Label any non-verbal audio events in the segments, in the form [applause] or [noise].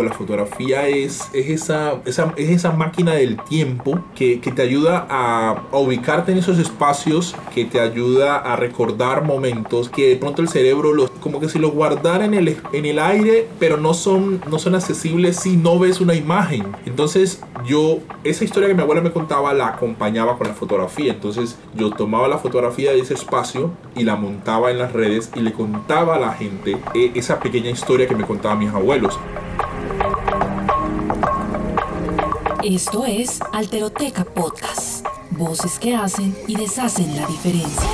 La fotografía es, es, esa, esa, es esa máquina del tiempo que, que te ayuda a, a, ubicarte en esos espacios, que te ayuda a recordar momentos que de pronto el cerebro los, como que si los guardara en el, en el aire, pero no son, no son accesibles si no ves una imagen. Entonces yo, esa historia que mi abuela me contaba la acompañaba con la fotografía. Entonces yo tomaba la fotografía de ese espacio y la montaba en las redes y le contaba a la gente eh, esa pequeña historia que me contaban mis abuelos. Esto es Alteroteca Podcast. Voces que hacen y deshacen la diferencia.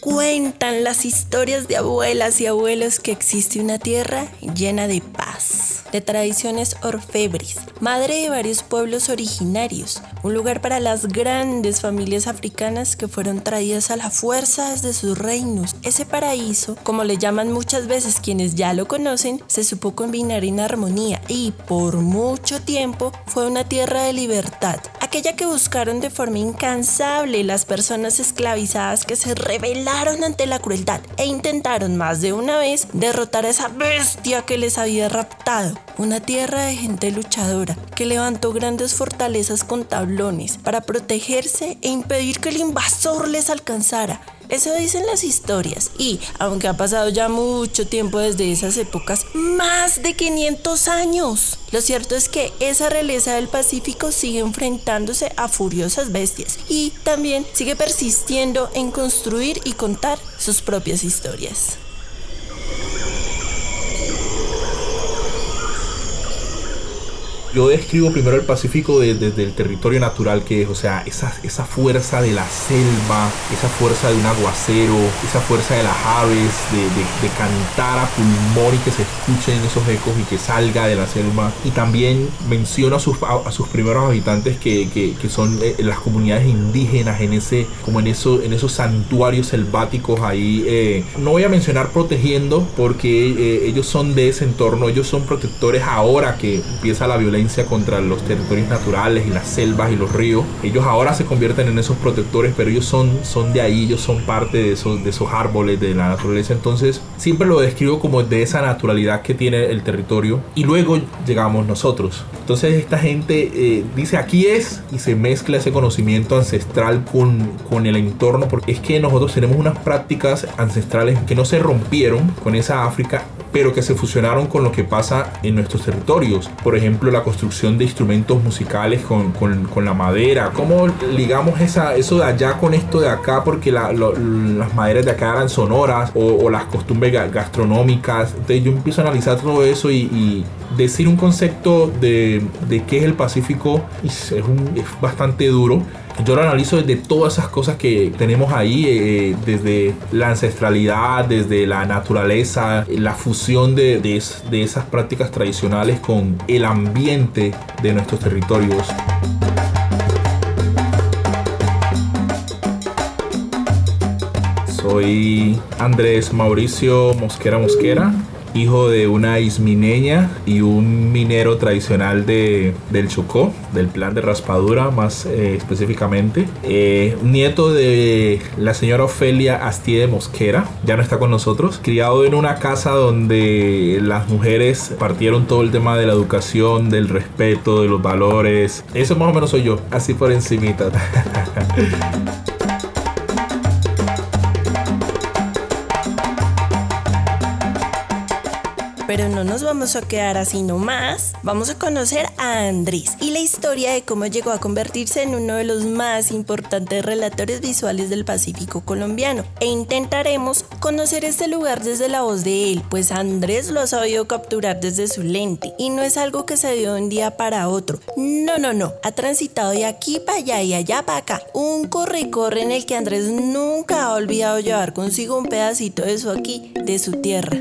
Cuentan las historias de abuelas y abuelos que existe una tierra llena de de tradiciones orfebres, madre de varios pueblos originarios, un lugar para las grandes familias africanas que fueron traídas a la fuerza desde sus reinos. Ese paraíso, como le llaman muchas veces quienes ya lo conocen, se supo combinar en armonía y por mucho tiempo fue una tierra de libertad, aquella que buscaron de forma incansable las personas esclavizadas que se rebelaron ante la crueldad e intentaron más de una vez derrotar a esa bestia que les había raptado. Una tierra de gente luchadora que levantó grandes fortalezas con tablones para protegerse e impedir que el invasor les alcanzara. Eso dicen las historias. Y aunque ha pasado ya mucho tiempo desde esas épocas, más de 500 años. Lo cierto es que esa realeza del Pacífico sigue enfrentándose a furiosas bestias y también sigue persistiendo en construir y contar sus propias historias. Yo describo primero el Pacífico desde, el territorio natural que es, o sea, esa, esa fuerza de la selva, esa fuerza de un aguacero, esa fuerza de las aves, de, cantar a pulmón y que se escuchen esos ecos y que salga de la selva. Y también menciono a sus, a, sus primeros habitantes que, que, son eh, las comunidades indígenas en ese, como en, eso, en esos santuarios selváticos ahí. Eh, no voy a mencionar protegiendo porque eh, ellos son de ese entorno, ellos son protectores ahora que empieza la violencia contra los territorios naturales y las selvas y los ríos. Ellos ahora se convierten en esos protectores, pero ellos son, son de ahí, ellos son parte de esos, de esos árboles, de la naturaleza. Entonces, siempre lo describo como de esa naturalidad que tiene el territorio. Y luego llegamos nosotros. Entonces, esta gente eh, dice aquí es y se mezcla ese conocimiento ancestral con, con el entorno, porque es que nosotros tenemos unas prácticas ancestrales que no se rompieron con esa África pero que se fusionaron con lo que pasa en nuestros territorios. Por ejemplo, la construcción de instrumentos musicales con, con, con la madera. ¿Cómo ligamos esa, eso de allá con esto de acá? Porque las maderas de acá eran sonoras o, las costumbres gastronómicas. Entonces yo empiezo a analizar todo eso y, decir un concepto de, de qué es el Pacífico es, un, es bastante duro yo lo analizo desde todas esas cosas que tenemos ahí, eh, desde la ancestralidad, desde la naturaleza, la fusión de, de esas prácticas tradicionales con el ambiente de nuestros territorios. Soy Andrés Mauricio Mosquera Mosquera hijo de una ismineña y un minero tradicional de, del Chocó, del plan de raspadura más eh, específicamente. Eh, nieto de la señora Ofelia Astide Mosquera, ya no está con nosotros. Criado en una casa donde las mujeres partieron todo el tema de la educación, del respeto, de los valores. Eso más o menos soy yo, así por encimita. [laughs] Pero no nos vamos a quedar así nomás. Vamos a conocer a Andrés y la historia de cómo llegó a convertirse en uno de los más importantes relatores visuales del Pacífico colombiano. E intentaremos conocer este lugar desde la voz de él, pues Andrés lo ha sabido capturar desde su lente y no es algo que se dio de un día para otro. No, no, no. Ha transitado de aquí para allá y allá para acá. Un corre-corre en el que Andrés nunca ha olvidado llevar consigo un pedacito de su aquí, de su tierra.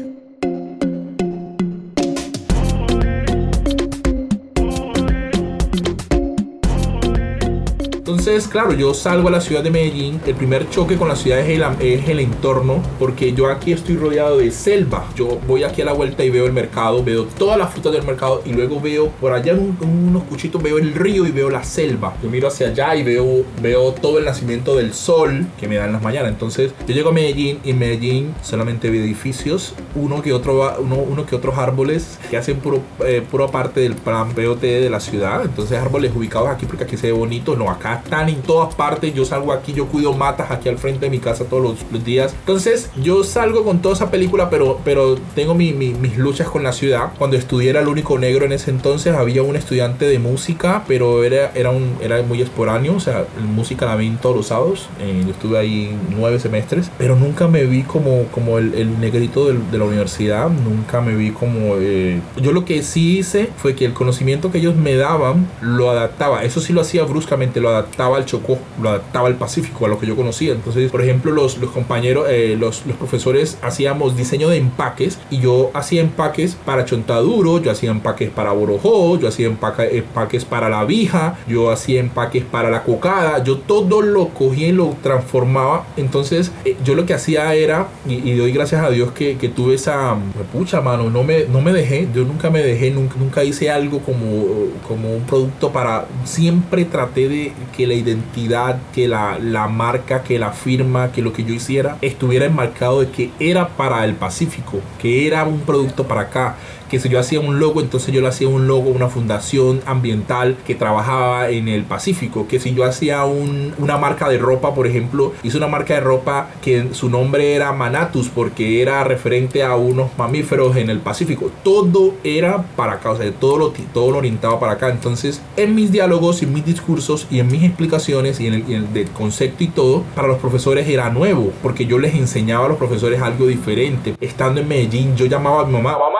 Entonces, claro, yo salgo a la ciudad de Medellín. El primer choque con la ciudad es el, es el entorno, porque yo aquí estoy rodeado de selva. Yo voy aquí a la vuelta y veo el mercado, veo todas las frutas del mercado y luego veo por allá en, unos cuchitos, veo el río y veo la selva. Yo miro hacia allá y veo, todo el nacimiento del sol que me da en las mañanas. Entonces, yo llego a Medellín y en Medellín solamente veo edificios, uno que otro, uno, que otros árboles que hacen puro, eh, parte del plan BOT de la ciudad. Entonces, árboles ubicados aquí porque aquí se ve bonito. No, acá están en todas partes. Yo salgo aquí, yo cuido matas aquí al frente de mi casa todos los, días. Entonces, yo salgo con toda esa película, pero, pero tengo mis luchas con la ciudad. Cuando estudié era el único negro en ese entonces. Había un estudiante de música, pero era, era, un, era muy esporáneo. O sea, música la vi en todos los sábados. Eh, yo estuve ahí nueve semestres, pero nunca me vi como, como el, el negrito de la universidad. Nunca me vi como... Eh, yo lo que sí hice fue que el conocimiento que ellos me daban lo adaptaba. Eso sí lo hacía bruscamente, lo adaptaba al Chocó, lo adaptaba al Pacífico, a lo que yo conocía. Entonces, por ejemplo, los, los compañeros, eh, los, los profesores hacíamos diseño de empaques y yo hacía empaques para Chontaduro, yo hacía empaques para Borojó, yo hacía empaques para la Vija, yo hacía empaques para la Cocada, yo todo lo cogía y lo transformaba. Entonces, eh, yo lo que hacía era, y, doy gracias a Dios que, que tuve esa pucha mano, no me, no me dejé, yo nunca me dejé, nunca, nunca hice algo como, como un producto para, siempre traté de que la identidad, que la, la marca, que la firma, que lo que yo hiciera estuviera enmarcado de que era para el Pacífico, que era un producto para acá que si yo hacía un logo, entonces yo le hacía un logo, una fundación ambiental que trabajaba en el Pacífico, que si yo hacía una marca de ropa, por ejemplo, hice una marca de ropa que su nombre era Manatus porque era referente a unos mamíferos en el Pacífico. Todo era para acá, o sea, todo lo, todo lo orientaba para acá. Entonces, en mis diálogos, en mis discursos y en mis explicaciones y en el, en del concepto y todo, para los profesores era nuevo, porque yo les enseñaba a los profesores algo diferente. Estando en Medellín, yo llamaba a mi mamá, mamá,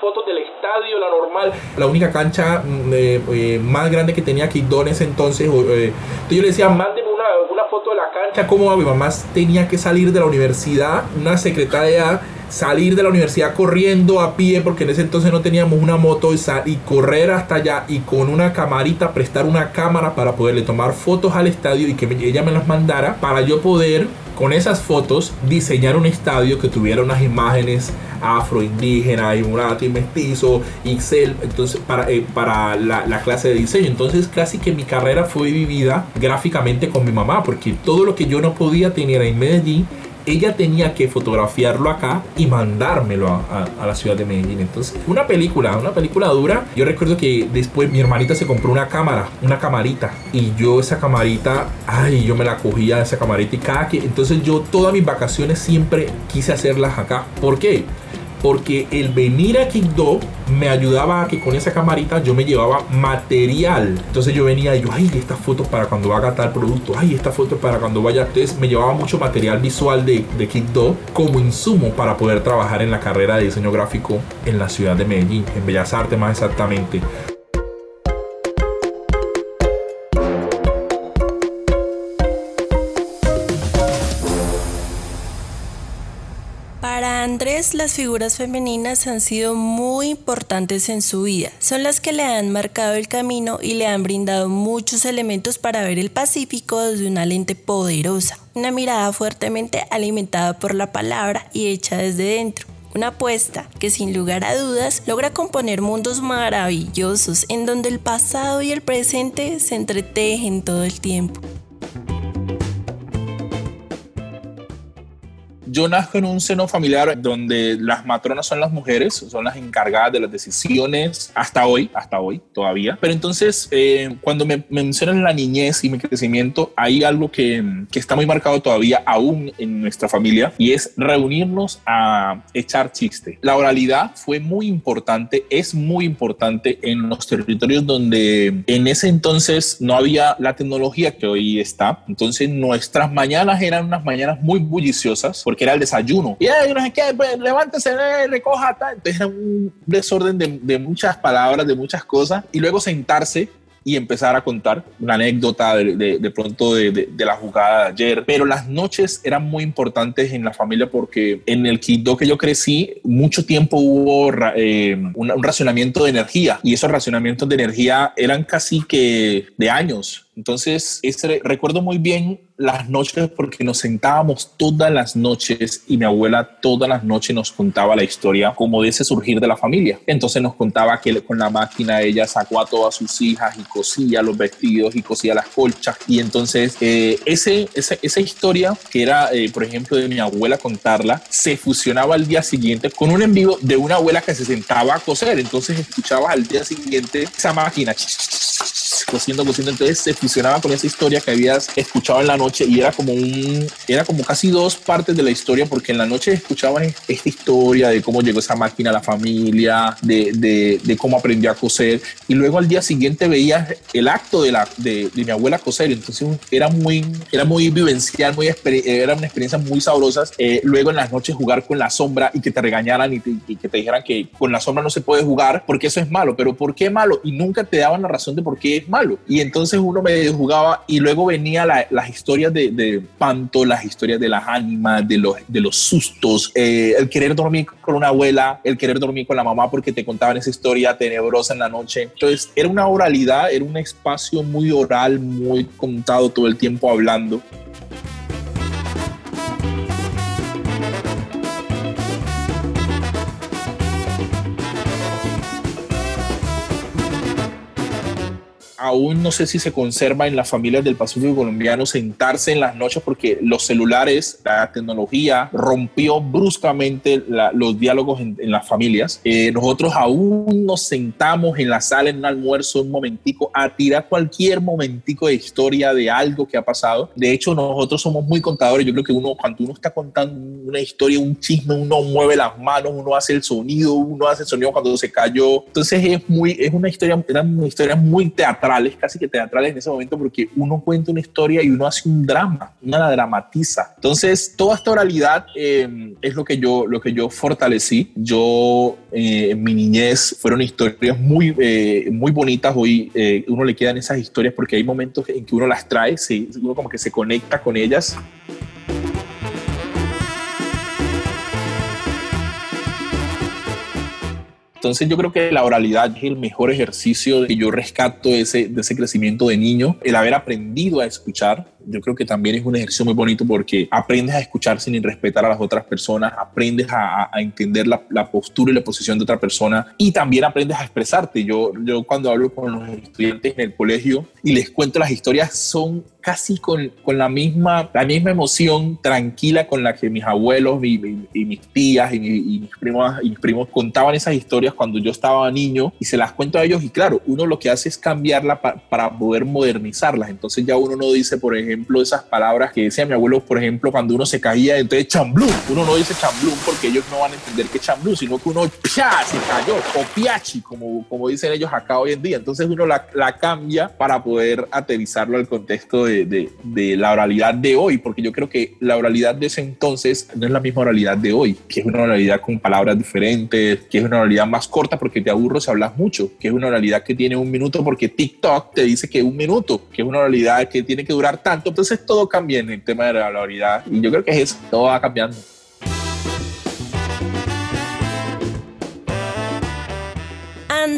fotos del estadio, la normal. La única cancha mm, eh, eh, más grande que tenía Quito en ese entonces. Eh, yo le decía, mándeme una, una foto de la cancha. Como mi mamá tenía que salir de la universidad, una secretaria salir de la universidad corriendo a pie porque en ese entonces no teníamos una moto y, y, correr hasta allá y con una camarita prestar una cámara para poderle tomar fotos al estadio y que ella me las mandara para yo poder con esas fotos diseñar un estadio que tuviera unas imágenes afro, indígena, y mulato y mestizo, Excel, entonces para, eh, para la, la, clase de diseño. Entonces casi que mi carrera fue vivida gráficamente con mi mamá, porque todo lo que yo no podía tener en Medellín, ella tenía que fotografiarlo acá y mandármelo a, a, la ciudad de Medellín. Entonces, una película, una película dura. Yo recuerdo que después mi hermanita se compró una cámara, una camarita. Y yo esa camarita, ay, yo me la cogía esa camarita y cada que... Entonces yo todas mis vacaciones siempre quise hacerlas acá. ¿Por qué? Porque el venir a Quibdó me ayudaba a que con esa camarita yo me llevaba material. Entonces yo venía y yo, ay, esta foto para cuando haga tal producto, ay, esta foto para cuando vaya. Entonces me llevaba mucho material visual de, de Quibdó como insumo para poder trabajar en la carrera de diseño gráfico en la ciudad de Medellín, en Bellas Artes más exactamente. Andrés, las figuras femeninas han sido muy importantes en su vida. Son las que le han marcado el camino y le han brindado muchos elementos para ver el Pacífico desde una lente poderosa, una mirada fuertemente alimentada por la palabra y hecha desde dentro. Una apuesta que sin lugar a dudas logra componer mundos maravillosos en donde el pasado y el presente se entretejen todo el tiempo. Yo nazco en un seno familiar donde las matronas son las mujeres, son las encargadas de las decisiones hasta hoy, hasta hoy todavía. Pero entonces, eh, cuando me, mencionan la niñez y mi crecimiento, hay algo que, que está muy marcado todavía aún en nuestra familia y es reunirnos a echar chiste. La oralidad fue muy importante, es muy importante en los territorios donde en ese entonces no había la tecnología que hoy está. Entonces nuestras mañanas eran unas mañanas muy bulliciosas porque era el desayuno. Y no sé qué, pues, levántese, eh, recoja, tal. Entonces era un desorden de, de muchas palabras, de muchas cosas. Y luego sentarse y empezar a contar una anécdota de, de, pronto de, de, la jugada de ayer. Pero las noches eran muy importantes en la familia porque en el Quito que yo crecí, mucho tiempo hubo eh, un, un racionamiento de energía y esos racionamientos de energía eran casi que de años. Entonces, ese, recuerdo muy bien las noches porque nos sentábamos todas las noches y mi abuela todas las noches nos contaba la historia como de ese surgir de la familia. Entonces nos contaba que con la máquina ella sacó a todas sus hijas y cosía los vestidos y cosía las colchas. Y entonces eh, ese, esa historia que era, eh, por ejemplo, de mi abuela contarla, se fusionaba al día siguiente con un en vivo de una abuela que se sentaba a coser. Entonces escuchabas al día siguiente esa máquina cociendo, cociendo. Entonces se fusionaba con esa historia que habías escuchado en la noche y era como un, era como casi dos partes de la historia porque en la noche escuchabas esta historia de cómo llegó esa máquina a la familia, de, de, de cómo aprendió a coser y luego al día siguiente veías el acto de, la, de, de mi abuela coser. Entonces era muy, era muy vivencial, muy era una experiencia muy sabrosa. Eh, luego en las noches jugar con la sombra y que te regañaran y, y que te dijeran que con la sombra no se puede jugar porque eso es malo. Pero ¿por qué malo? Y nunca te daban la razón de por qué es malo. Y entonces uno me jugaba y luego venía las historias de, de, panto, las historias de las ánimas, de los, de los sustos, eh, el querer dormir con una abuela, el querer dormir con la mamá porque te contaban esa historia tenebrosa en la noche. Entonces era una oralidad, era un espacio muy oral, muy contado todo el tiempo hablando. Aún no sé si se conserva en las familias del Pacífico colombiano sentarse en las noches porque los celulares, la tecnología rompió bruscamente los diálogos en, las familias. Eh, nosotros aún nos sentamos en la sala en un almuerzo un momentico a tirar cualquier momentico de historia de algo que ha pasado. De hecho, nosotros somos muy contadores. Yo creo que uno, cuando uno está contando una historia, un chisme, uno mueve las manos, uno hace el sonido, uno hace el sonido cuando se cayó. Entonces es muy, es una historia, una historia muy teatral casi que teatrales en ese momento, porque uno cuenta una historia y uno hace un drama, una la dramatiza. Entonces, toda esta oralidad eh, es lo que yo, lo que yo fortalecí. Yo, eh, en mi niñez, fueron historias muy, eh, muy bonitas. Hoy uno le quedan esas historias porque hay momentos en que uno las trae, se, uno como que se conecta con ellas. Entonces yo creo que la oralidad es el mejor ejercicio que yo rescato ese, de ese crecimiento de niño, el haber aprendido a escuchar, yo creo que también es un ejercicio muy bonito porque aprendes a escuchar sin respetar a las otras personas, aprendes a, entender la, la, postura y la posición de otra persona y también aprendes a expresarte. Yo, yo cuando hablo con los estudiantes en el colegio y les cuento las historias son casi con, con la, misma, la misma emoción tranquila con la que mis abuelos y, mis tías y, mis primos, y mis primos contaban esas historias cuando yo estaba niño y se las cuento a ellos y claro, uno lo que hace es cambiarla para poder modernizarlas. Entonces ya uno no dice, por ejemplo, ejemplo, esas palabras que decía mi abuelo, por ejemplo, cuando uno se caía, entonces chamblú. Uno no dice chamblú porque ellos no van a entender que chamblú, sino que uno ¡pia! se cayó, o piachi, como, como dicen ellos acá hoy en día. Entonces uno la, la cambia para poder aterrizarlo al contexto de, de, de, la oralidad de hoy, porque yo creo que la oralidad de ese entonces no es la misma oralidad de hoy, que es una oralidad con palabras diferentes, que es una oralidad más corta porque te aburro si hablas mucho, que es una oralidad que tiene un minuto porque TikTok te dice que un minuto, que es una oralidad que tiene que durar tanto entonces todo cambia en el tema de la valoridad y yo creo que es eso, todo va cambiando.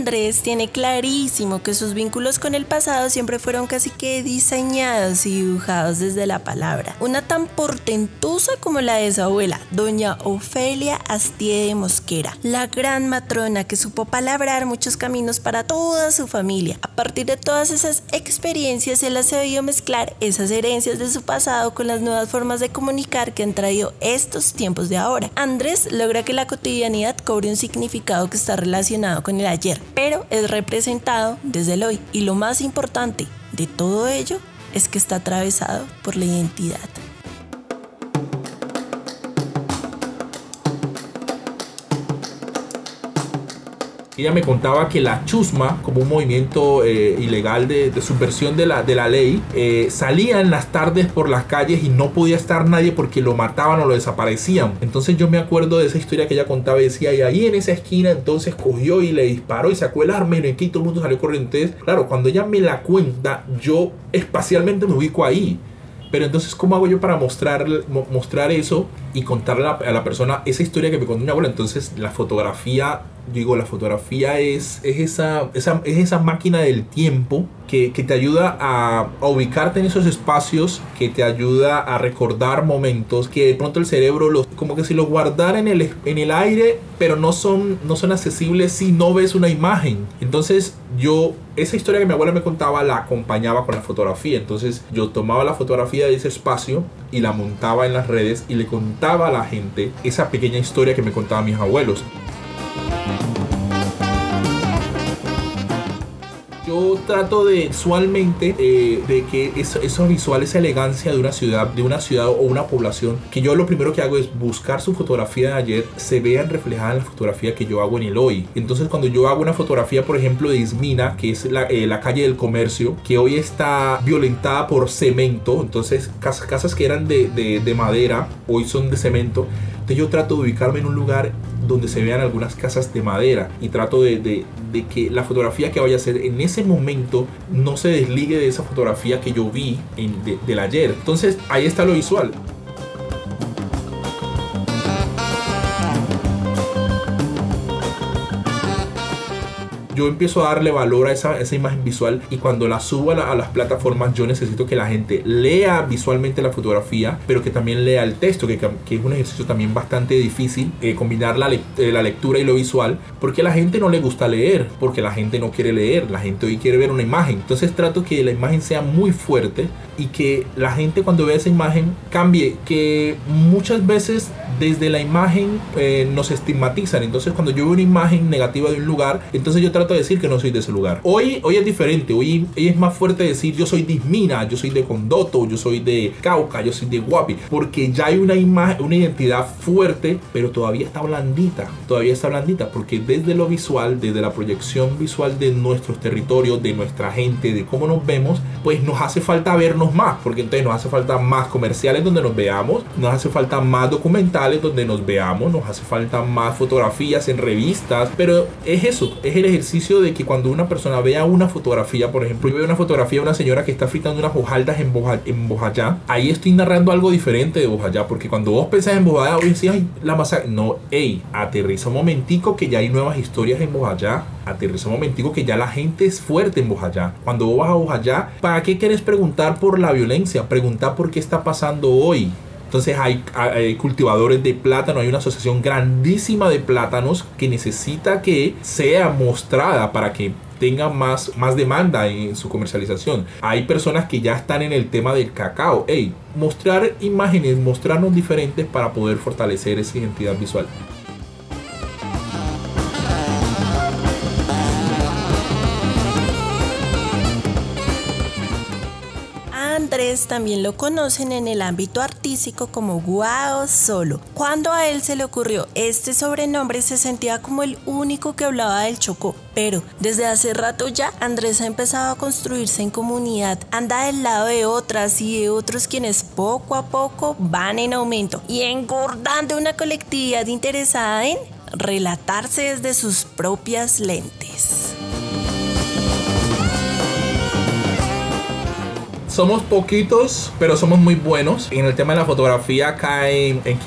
Andrés tiene clarísimo que sus vínculos con el pasado siempre fueron casi que diseñados y dibujados desde la palabra. Una tan portentosa como la de su abuela, doña Ofelia Astie de Mosquera, la gran matrona que supo palabrar muchos caminos para toda su familia. A partir de todas esas experiencias, él ha sabido mezclar esas herencias de su pasado con las nuevas formas de comunicar que han traído estos tiempos de ahora. Andrés logra que la cotidianidad cobre un significado que está relacionado con el ayer pero es representado desde el hoy. Y lo más importante de todo ello es que está atravesado por la identidad. Ella me contaba que la chusma, como un movimiento eh, ilegal de, subversión de la, de la ley, eh, salía en las tardes por las calles y no podía estar nadie porque lo mataban o lo desaparecían. Entonces yo me acuerdo de esa historia que ella contaba y decía, y ahí en esa esquina entonces cogió y le disparó y sacó el arma y todo el mundo salió corriendo. Claro, cuando ella me la cuenta, yo espacialmente me ubico ahí. Pero entonces, ¿cómo hago yo para mostrar, mostrar eso y contarle a la, persona esa historia que me contó mi abuela? Entonces, la fotografía, digo, la fotografía es, es, esa, esa, es esa máquina del tiempo que, que te ayuda a, a, ubicarte en esos espacios, que te ayuda a recordar momentos, que de pronto el cerebro los, como que si los guardara en el, en el aire, pero no son, no son accesibles si no ves una imagen. Entonces, yo esa historia que mi abuela me contaba la acompañaba con la fotografía. Entonces yo tomaba la fotografía de ese espacio y la montaba en las redes y le contaba a la gente esa pequeña historia que me contaban mis abuelos. Yo trato de visualmente eh, de que eso, esos visuales, esa elegancia de una ciudad, de una ciudad o una población, que yo lo primero que hago es buscar su fotografía de ayer, se vean reflejadas en la fotografía que yo hago en el hoy. Entonces cuando yo hago una fotografía, por ejemplo, de Ismina, que es la, eh, la calle del comercio, que hoy está violentada por cemento, entonces casas, casas que eran de, de, de madera, hoy son de cemento, entonces yo trato de ubicarme en un lugar donde se vean algunas casas de madera y trato de, de, de, que la fotografía que vaya a hacer en ese momento no se desligue de esa fotografía que yo vi en, del ayer. Entonces ahí está lo visual. Yo empiezo a darle valor a esa, esa imagen visual y cuando la subo a, las plataformas yo necesito que la gente lea visualmente la fotografía, pero que también lea el texto, que, es un ejercicio también bastante difícil, eh, combinar la, eh, la, lectura y lo visual, porque a la gente no le gusta leer, porque la gente no quiere leer, la gente hoy quiere ver una imagen. Entonces trato que la imagen sea muy fuerte y que la gente cuando vea esa imagen cambie, que muchas veces desde la imagen eh, nos estigmatizan. Entonces cuando yo veo una imagen negativa de un lugar, entonces yo trato decir que no soy de ese lugar. Hoy, hoy es diferente, hoy, es más fuerte decir yo soy de Ismina, yo soy de Condoto, yo soy de Cauca, yo soy de Guapi, porque ya hay una imagen, una identidad fuerte, pero todavía está blandita, todavía está blandita, porque desde lo visual, desde la proyección visual de nuestros territorios, de nuestra gente, de cómo nos vemos, pues nos hace falta vernos más, porque entonces nos hace falta más comerciales donde nos veamos, nos hace falta más documentales donde nos veamos, nos hace falta más fotografías en revistas, pero es eso, es el ejercicio de que cuando una persona vea una fotografía, por ejemplo, yo veo una fotografía de una señora que está fritando unas hojaldas en, Boja, en Bojayá, ahí estoy narrando algo diferente de Bojayá, porque cuando vos pensás en Bojayá, hoy decís, ay, la masacre. No, hey, aterriza un momentico que ya hay nuevas historias en Bojayá. Aterriza un momentico que ya la gente es fuerte en Bojayá. Cuando vos vas a Bojayá, ¿para qué quieres preguntar por la violencia? Preguntar por qué está pasando hoy. Entonces hay, cultivadores de plátano, hay una asociación grandísima de plátanos que necesita que sea mostrada para que tenga más, más demanda en su comercialización. Hay personas que ya están en el tema del cacao. Hey, mostrar imágenes, mostrarnos diferentes para poder fortalecer esa identidad visual. También lo conocen en el ámbito artístico como Guao Solo. Cuando a él se le ocurrió este sobrenombre se sentía como el único que hablaba del Chocó. Pero desde hace rato ya Andrés ha empezado a construirse en comunidad, anda del lado de otras y de otros quienes poco a poco van en aumento y engordando una colectividad interesada en relatarse desde sus propias lentes. Somos poquitos, pero somos muy buenos. En el tema de la fotografía acá en, en.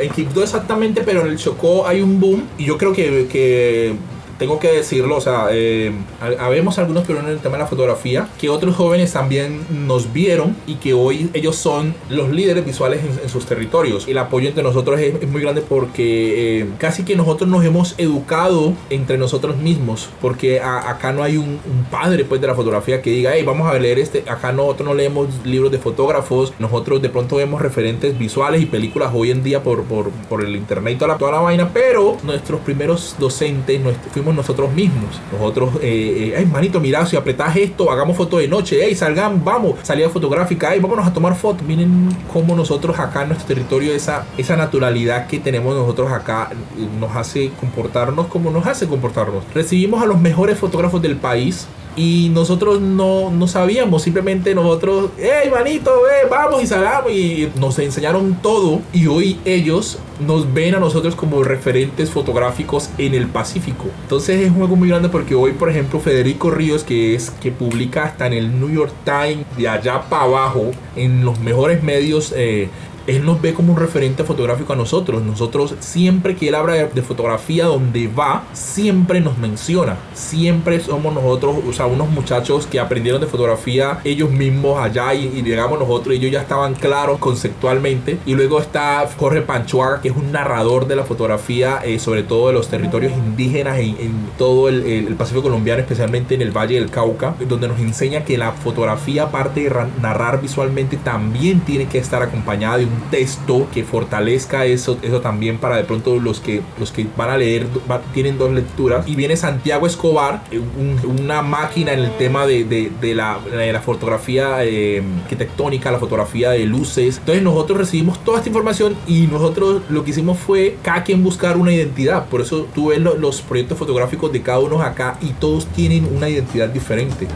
En Quibdó exactamente, pero en el Chocó hay un boom. Y yo creo que tengo que decirlo, o sea, eh, habemos algunos pero en el tema de la fotografía, que otros jóvenes también nos vieron y que hoy ellos son los líderes visuales en, sus territorios. El apoyo entre nosotros es, muy grande porque eh, casi que nosotros nos hemos educado entre nosotros mismos, porque acá no hay un, padre pues de la fotografía que diga, hey, vamos a leer este, acá nosotros no leemos libros de fotógrafos, nosotros de pronto vemos referentes visuales y películas hoy en día por, por, por el internet y toda la, toda la vaina, pero nuestros primeros docentes, fuimos nosotros mismos. Nosotros, eh, eh, ay, manito, mira, si apretás esto, hagamos foto de noche, hey, salgan, vamos, salida fotográfica, hey, vámonos a tomar fotos. Miren cómo nosotros acá en nuestro territorio, esa, esa naturalidad que tenemos nosotros acá nos hace comportarnos como nos hace comportarnos. Recibimos a los mejores fotógrafos del país y nosotros no, no sabíamos, simplemente nosotros, hey manito, eh, vamos y salgamos y nos enseñaron todo y hoy ellos nos ven a nosotros como referentes fotográficos en el Pacífico. Entonces es un juego muy grande porque hoy, por ejemplo, Federico Ríos, que es que publica hasta en el New York Times de allá para abajo, en los mejores medios eh, él nos ve como un referente fotográfico a nosotros. Nosotros siempre que él habla de, fotografía donde va, siempre nos menciona. Siempre somos nosotros, o sea, unos muchachos que aprendieron de fotografía ellos mismos allá y, llegamos nosotros y ellos ya estaban claros conceptualmente. Y luego está Jorge Panchoaga, que es un narrador de la fotografía, eh, sobre todo de los territorios indígenas en, todo el, el, Pacífico colombiano, especialmente en el Valle del Cauca, donde nos enseña que la fotografía, aparte de narrar visualmente, también tiene que estar acompañada de un texto que fortalezca eso, eso también para de pronto los que, los que van a leer tienen dos lecturas. Y viene Santiago Escobar, eh, una máquina en el tema de, de, la, la, fotografía eh, arquitectónica, la fotografía de luces. Entonces nosotros recibimos toda esta información y nosotros lo que hicimos fue cada quien buscar una identidad. Por eso tú ves los proyectos fotográficos de cada uno acá y todos tienen una identidad diferente.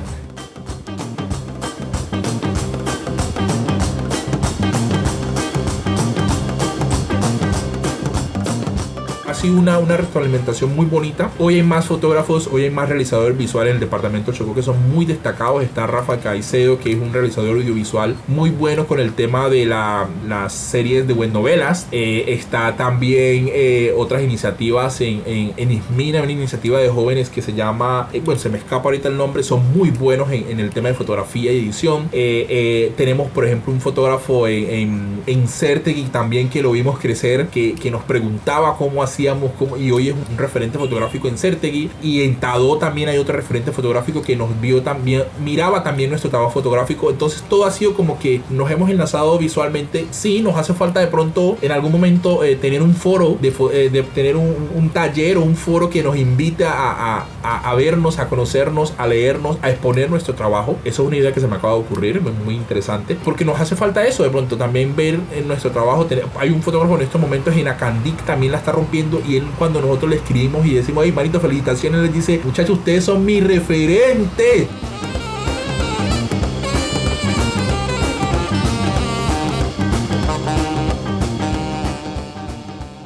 Sido una, una retroalimentación muy bonita. Hoy hay más fotógrafos, hoy hay más realizadores visuales en el departamento de Chocó que son muy destacados. Está Rafa Caicedo, que es un realizador audiovisual muy bueno con el tema de la, las series de buen novelas. Eh, está también eh, otras iniciativas en, en, en, Ismina, una iniciativa de jóvenes que se llama, eh, bueno, se me escapa ahorita el nombre, son muy buenos en, en el tema de fotografía y edición. tenemos, por ejemplo, un fotógrafo en, en, en Certegui también que lo vimos crecer, que, que nos preguntaba cómo hacía y hoy es un referente fotográfico en Certegui y en Tadó también hay otro referente fotográfico que nos vio también, miraba también nuestro trabajo fotográfico, entonces todo ha sido como que nos hemos enlazado visualmente, sí, nos hace falta de pronto en algún momento eh, tener un foro, de, eh, de tener un, taller o un foro que nos invite a, a, vernos, a conocernos, a leernos, a exponer nuestro trabajo, eso es una idea que se me acaba de ocurrir, muy interesante, porque nos hace falta eso, de pronto también ver en nuestro trabajo, hay un fotógrafo en estos momentos en Acandic, también la está rompiendo y él cuando nosotros le escribimos y decimos, ay, manito, felicitaciones, les dice, muchachos, ustedes son mi referente.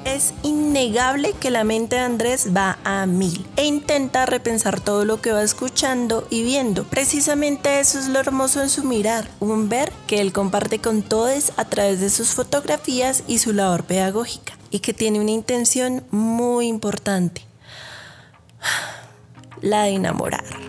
Es innegable que la mente de Andrés va a mil e intenta repensar todo lo que va escuchando y viendo. Precisamente eso es lo hermoso en su mirar, un ver que él comparte con todos a través de sus fotografías y su labor pedagógica y que tiene una intención muy importante, la de enamorar.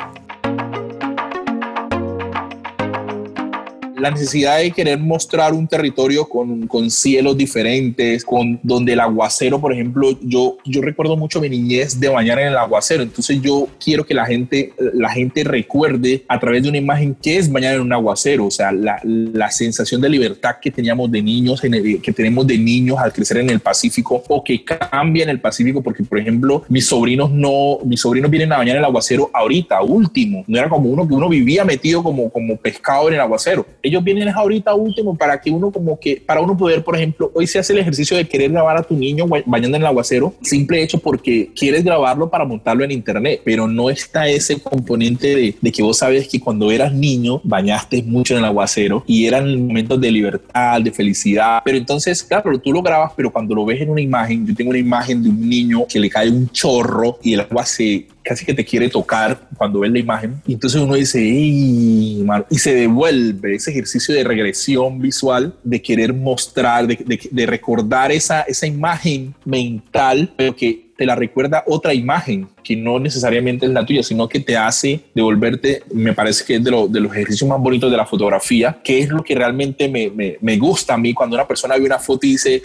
La necesidad de querer mostrar un territorio con, con, cielos diferentes, con donde el aguacero, por ejemplo, yo, yo recuerdo mucho mi niñez de bañar en el aguacero, entonces yo quiero que la gente, la gente recuerde a través de una imagen qué es bañar en un aguacero, o sea, la, la sensación de libertad que teníamos de niños, en que tenemos de niños al crecer en el Pacífico o que cambia en el Pacífico, porque por ejemplo, mis sobrinos no, mis sobrinos vienen a bañar en el aguacero ahorita, último, no era como uno que uno vivía metido como, como pescado en el aguacero ellos vienen ahorita último para que uno como que, para uno poder, por ejemplo, hoy se hace el ejercicio de querer grabar a tu niño bañando en el aguacero, simple hecho porque quieres grabarlo para montarlo en internet, pero no está ese componente de, que vos sabes que cuando eras niño bañaste mucho en el aguacero y eran momentos de libertad, de felicidad, pero entonces, claro, tú lo grabas, pero cuando lo ves en una imagen, yo tengo una imagen de un niño que le cae un chorro y el agua se casi que te quiere tocar cuando ves la imagen. Y entonces uno dice, y se devuelve ese ejercicio de regresión visual, de querer mostrar, de, recordar esa, esa imagen mental, pero que te la recuerda otra imagen que no necesariamente es la tuya, sino que te hace devolverte, me parece que es de, de los ejercicios más bonitos de la fotografía, que es lo que realmente me, me, me gusta a mí cuando una persona ve una foto y dice,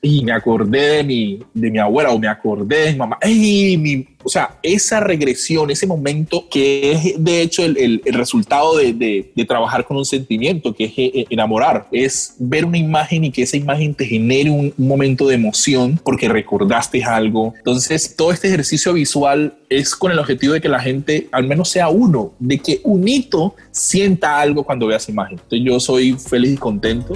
y me acordé de mi, de mi abuela o me acordé de mi mamá. ¡Ey, mi o sea, esa regresión, ese momento que es de hecho el, resultado de, trabajar con un sentimiento, que es eh, enamorar, es ver una imagen y que esa imagen te genere un, momento de emoción porque recordaste algo. Entonces, todo este ejercicio visual es con el objetivo de que la gente, al menos sea uno, de que un hito sienta algo cuando vea esa imagen. Entonces, yo soy feliz y contento.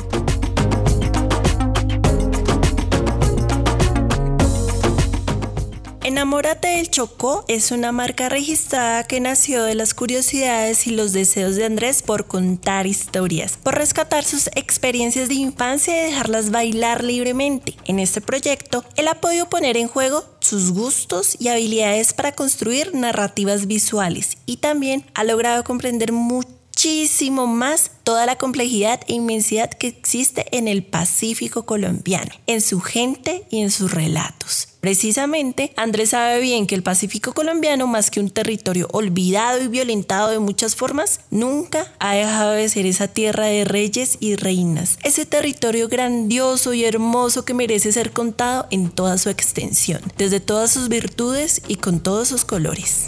Del Chocó es una marca registrada que nació de las curiosidades y los deseos de Andrés por contar historias, por rescatar sus experiencias de infancia y dejarlas bailar libremente. En este proyecto, él ha podido poner en juego sus gustos y habilidades para construir narrativas visuales y también ha logrado comprender mucho muchísimo más toda la complejidad e inmensidad que existe en el Pacífico colombiano, en su gente y en sus relatos. Precisamente, Andrés sabe bien que el Pacífico colombiano, más que un territorio olvidado y violentado de muchas formas, nunca ha dejado de ser esa tierra de reyes y reinas, ese territorio grandioso y hermoso que merece ser contado en toda su extensión, desde todas sus virtudes y con todos sus colores.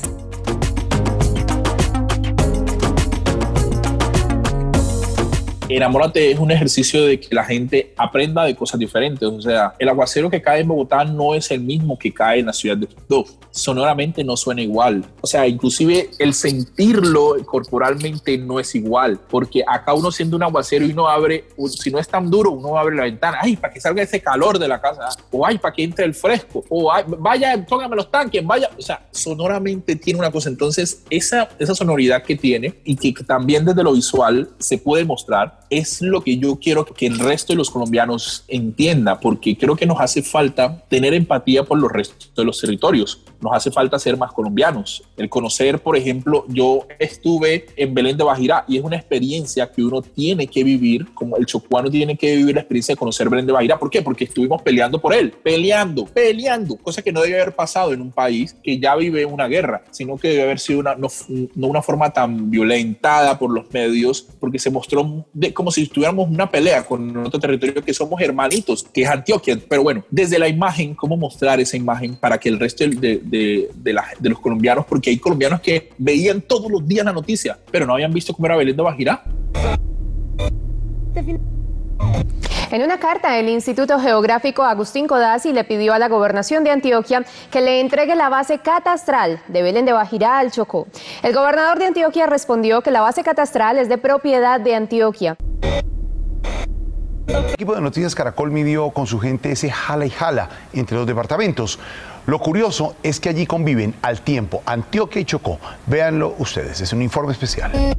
Enamórate es un ejercicio de que la gente aprenda de cosas diferentes. O sea, el aguacero que cae en Bogotá no es el mismo que cae en la ciudad de Quito. Sonoramente no suena igual. O sea, inclusive el sentirlo corporalmente no es igual. Porque acá uno siendo un aguacero y uno abre, si no es tan duro, uno abre la ventana. Ay, para que salga ese calor de la casa. O ay, para que entre el fresco. O ay, vaya, póngame los tanques, vaya. O sea, sonoramente tiene una cosa. Entonces, esa, esa sonoridad que tiene y que también desde lo visual se puede mostrar es lo que yo quiero que el resto de los colombianos entienda, porque creo que nos hace falta tener empatía por los restos de los territorios. Nos hace falta ser más colombianos. El conocer, por ejemplo, yo estuve en Belén de Bajirá y es una experiencia que uno tiene que vivir, como el chocuano tiene que vivir la experiencia de conocer Belén de Bajirá. ¿Por qué? Porque estuvimos peleando por él, peleando, peleando, cosa que no debe haber pasado en un país que ya vive una guerra, sino que debe haber sido una, no, una forma tan violentada por los medios, porque se mostró como si tuviéramos una pelea con otro territorio que somos hermanitos, que es Antioquia. Pero bueno, desde la imagen, cómo mostrar esa imagen para que el resto de, de, de, los colombianos, porque hay colombianos que veían todos los días la noticia, pero no habían visto cómo era Belén de Bajirá. En una carta, el Instituto Geográfico Agustín Codazzi le pidió a la gobernación de Antioquia que le entregue la base catastral de Belén de Bajirá al Chocó. El gobernador de Antioquia respondió que la base catastral es de propiedad de Antioquia. El equipo de Noticias Caracol midió con su gente ese jala y jala entre los departamentos. Lo curioso es que allí conviven al tiempo Antioquia y Chocó. Véanlo ustedes, es un informe especial.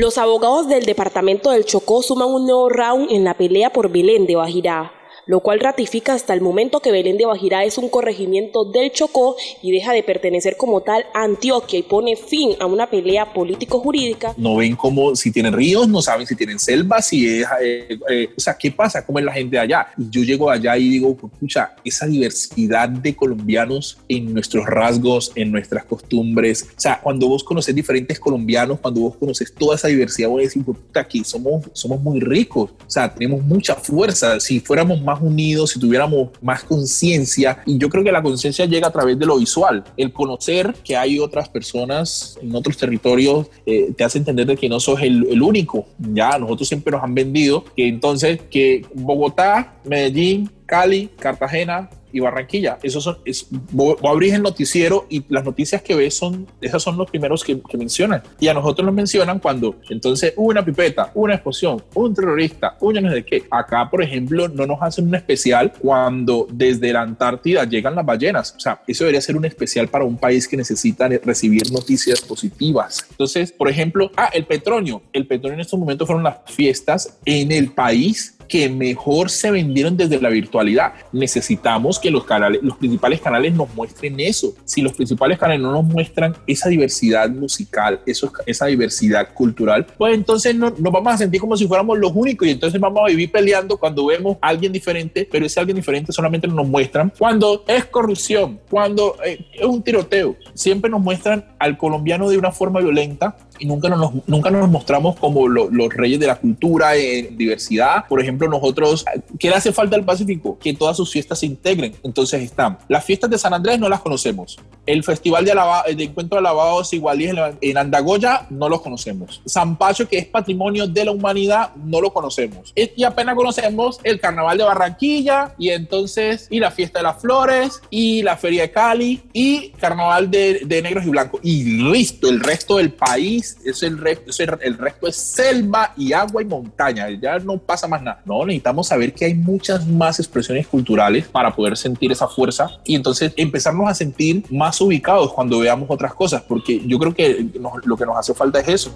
Los abogados del departamento del Chocó suman un nuevo round en la pelea por Belén de Bajirá lo cual ratifica hasta el momento que Belén de Bajirá es un corregimiento del Chocó y deja de pertenecer como tal a Antioquia y pone fin a una pelea político-jurídica. No ven como si tienen ríos, no saben si tienen selvas, si es, eh, eh, o sea, ¿qué pasa? ¿Cómo es la gente allá? Yo llego allá y digo, escucha, esa diversidad de colombianos en nuestros rasgos, en nuestras costumbres, o sea, cuando vos conoces diferentes colombianos, cuando vos conoces toda esa diversidad, vos decís, puta, aquí somos, somos muy ricos, o sea, tenemos mucha fuerza, si fuéramos más unidos, si tuviéramos más conciencia. Y yo creo que la conciencia llega a través de lo visual. El conocer que hay otras personas en otros territorios eh, te hace entender de que no sos el, el único. Ya nosotros siempre nos han vendido que entonces que Bogotá, Medellín, Cali, Cartagena, y Barranquilla. Esos son, es, vos, abrís el noticiero y las noticias que ves son, esas son los primeros que, mencionan. Y a nosotros nos mencionan cuando entonces una pipeta, una explosión, un terrorista, un no sé qué. Acá, por ejemplo, no nos hacen un especial cuando desde la Antártida llegan las ballenas. O sea, eso debería ser un especial para un país que necesita recibir noticias positivas. Entonces, por ejemplo, ah, el petróleo. El petróleo en estos momentos fueron las fiestas en el país que mejor se vendieron desde la virtualidad. Necesitamos que los canales, los principales canales nos muestren eso. Si los principales canales no nos muestran esa diversidad musical, eso, esa diversidad cultural, pues entonces no, nos vamos a sentir como si fuéramos los únicos y entonces vamos a vivir peleando cuando vemos a alguien diferente, pero ese alguien diferente solamente nos muestran cuando es corrupción, cuando eh, es un tiroteo. Siempre nos muestran al colombiano de una forma violenta y nunca nos, nunca nos mostramos como los reyes de la cultura en diversidad. Por ejemplo, nosotros, ¿qué le hace falta al Pacífico? Que todas sus fiestas se integren. Entonces están, las fiestas de San Andrés no las conocemos. El Festival de, de Encuentro de Lavados Igualíes en Andagoya no lo conocemos. San Pacho, que es patrimonio de la humanidad, no lo conocemos. Y apenas conocemos el Carnaval de Barranquilla y entonces, y la Fiesta de las Flores y la Feria de Cali y Carnaval de, de Negros y Blancos. Y listo, el resto del país es el resto, es el, resto es selva y agua y montaña. Ya no pasa más nada. No, necesitamos saber que hay muchas más expresiones culturales para poder sentir esa fuerza y entonces empezarnos a sentir más ubicados cuando veamos otras cosas, porque yo creo que lo que nos hace falta es eso.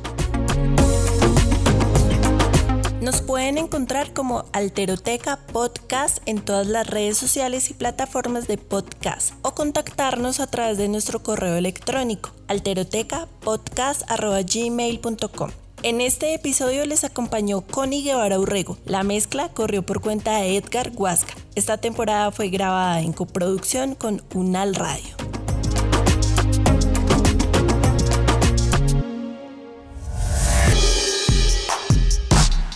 Nos pueden encontrar como Alteroteca Podcast en todas las redes sociales y plataformas de podcast o contactarnos a través de nuestro correo electrónico alterotecapodcast.gmail.com. En este episodio les acompañó Connie Guevara Urrego. La mezcla corrió por cuenta de Edgar Huasca. Esta temporada fue grabada en coproducción con Unal Radio.